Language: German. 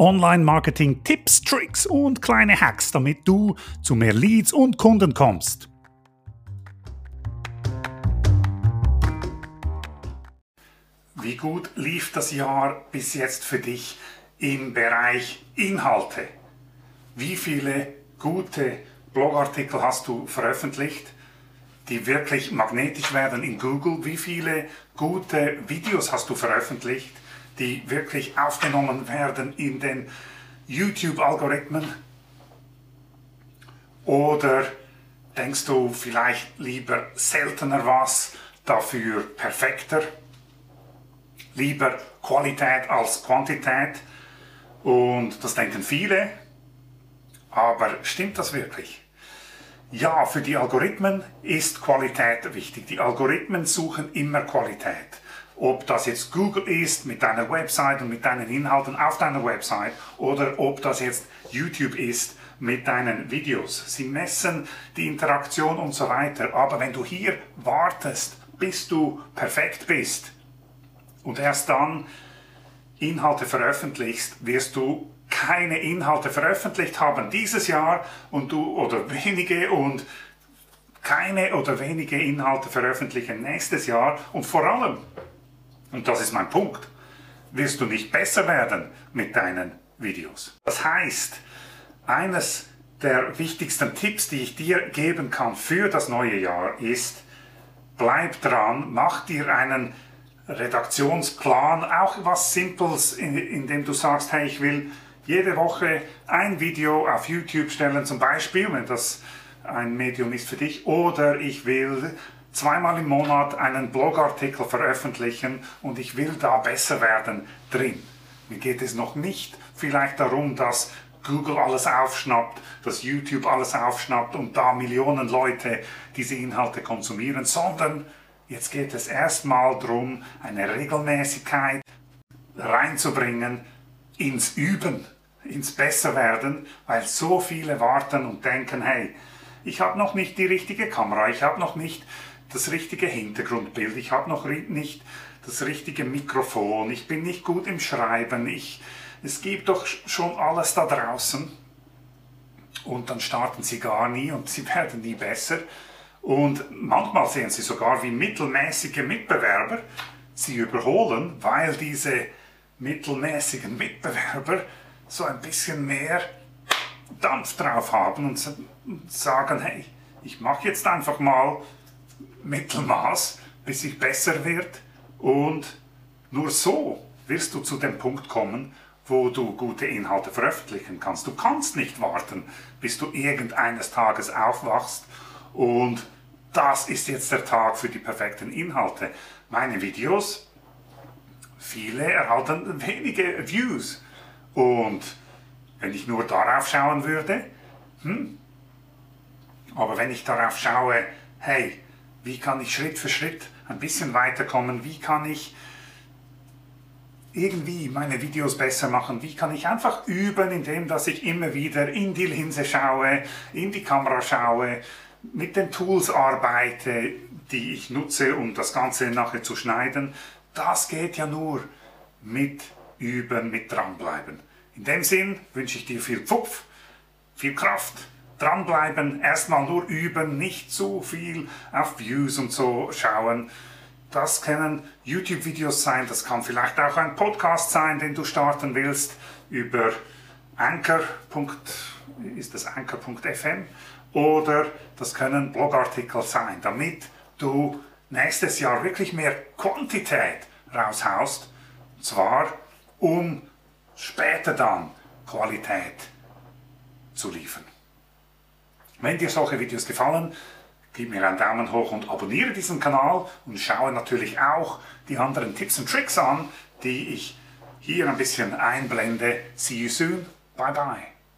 Online-Marketing, Tipps, Tricks und kleine Hacks, damit du zu mehr Leads und Kunden kommst. Wie gut lief das Jahr bis jetzt für dich im Bereich Inhalte? Wie viele gute Blogartikel hast du veröffentlicht? die wirklich magnetisch werden in Google? Wie viele gute Videos hast du veröffentlicht, die wirklich aufgenommen werden in den YouTube-Algorithmen? Oder denkst du vielleicht lieber seltener was, dafür perfekter? Lieber Qualität als Quantität? Und das denken viele. Aber stimmt das wirklich? Ja, für die Algorithmen ist Qualität wichtig. Die Algorithmen suchen immer Qualität. Ob das jetzt Google ist mit deiner Website und mit deinen Inhalten auf deiner Website oder ob das jetzt YouTube ist mit deinen Videos. Sie messen die Interaktion und so weiter. Aber wenn du hier wartest, bis du perfekt bist und erst dann Inhalte veröffentlichst, wirst du keine Inhalte veröffentlicht haben dieses Jahr und du oder wenige und keine oder wenige Inhalte veröffentlichen nächstes Jahr und vor allem, und das ist mein Punkt, wirst du nicht besser werden mit deinen Videos. Das heißt, eines der wichtigsten Tipps, die ich dir geben kann für das neue Jahr ist, bleib dran, mach dir einen Redaktionsplan, auch was Simples, in, in du sagst, hey, ich will jede Woche ein Video auf YouTube stellen, zum Beispiel, wenn das ein Medium ist für dich, oder ich will zweimal im Monat einen Blogartikel veröffentlichen und ich will da besser werden drin. Mir geht es noch nicht vielleicht darum, dass Google alles aufschnappt, dass YouTube alles aufschnappt und da Millionen Leute diese Inhalte konsumieren, sondern jetzt geht es erstmal darum, eine Regelmäßigkeit reinzubringen, ins Üben, ins Besserwerden, weil so viele warten und denken, hey, ich habe noch nicht die richtige Kamera, ich habe noch nicht das richtige Hintergrundbild, ich habe noch nicht das richtige Mikrofon, ich bin nicht gut im Schreiben, ich, es gibt doch schon alles da draußen. Und dann starten sie gar nie und sie werden nie besser. Und manchmal sehen sie sogar wie mittelmäßige Mitbewerber sie überholen, weil diese mittelmäßigen Mitbewerber so ein bisschen mehr Dampf drauf haben und sagen, hey, ich mache jetzt einfach mal Mittelmaß, bis ich besser wird und nur so wirst du zu dem Punkt kommen, wo du gute Inhalte veröffentlichen kannst. Du kannst nicht warten, bis du irgendeines Tages aufwachst und das ist jetzt der Tag für die perfekten Inhalte. Meine Videos viele erhalten wenige Views. Und wenn ich nur darauf schauen würde, hm, aber wenn ich darauf schaue, hey, wie kann ich Schritt für Schritt ein bisschen weiterkommen, wie kann ich irgendwie meine Videos besser machen, wie kann ich einfach üben, indem dass ich immer wieder in die Linse schaue, in die Kamera schaue, mit den Tools arbeite, die ich nutze, um das Ganze nachher zu schneiden, das geht ja nur mit Üben, mit Dranbleiben. In dem Sinn wünsche ich dir viel Pfupf, viel Kraft, dranbleiben, erstmal nur üben, nicht zu viel auf Views und so schauen. Das können YouTube-Videos sein, das kann vielleicht auch ein Podcast sein, den du starten willst über Anchor. ist das Anchor.fm oder das können Blogartikel sein, damit du nächstes Jahr wirklich mehr Quantität raushaust, und zwar um später dann Qualität zu liefern. Wenn dir solche Videos gefallen, gib mir einen Daumen hoch und abonniere diesen Kanal und schaue natürlich auch die anderen Tipps und Tricks an, die ich hier ein bisschen einblende. See you soon. Bye bye.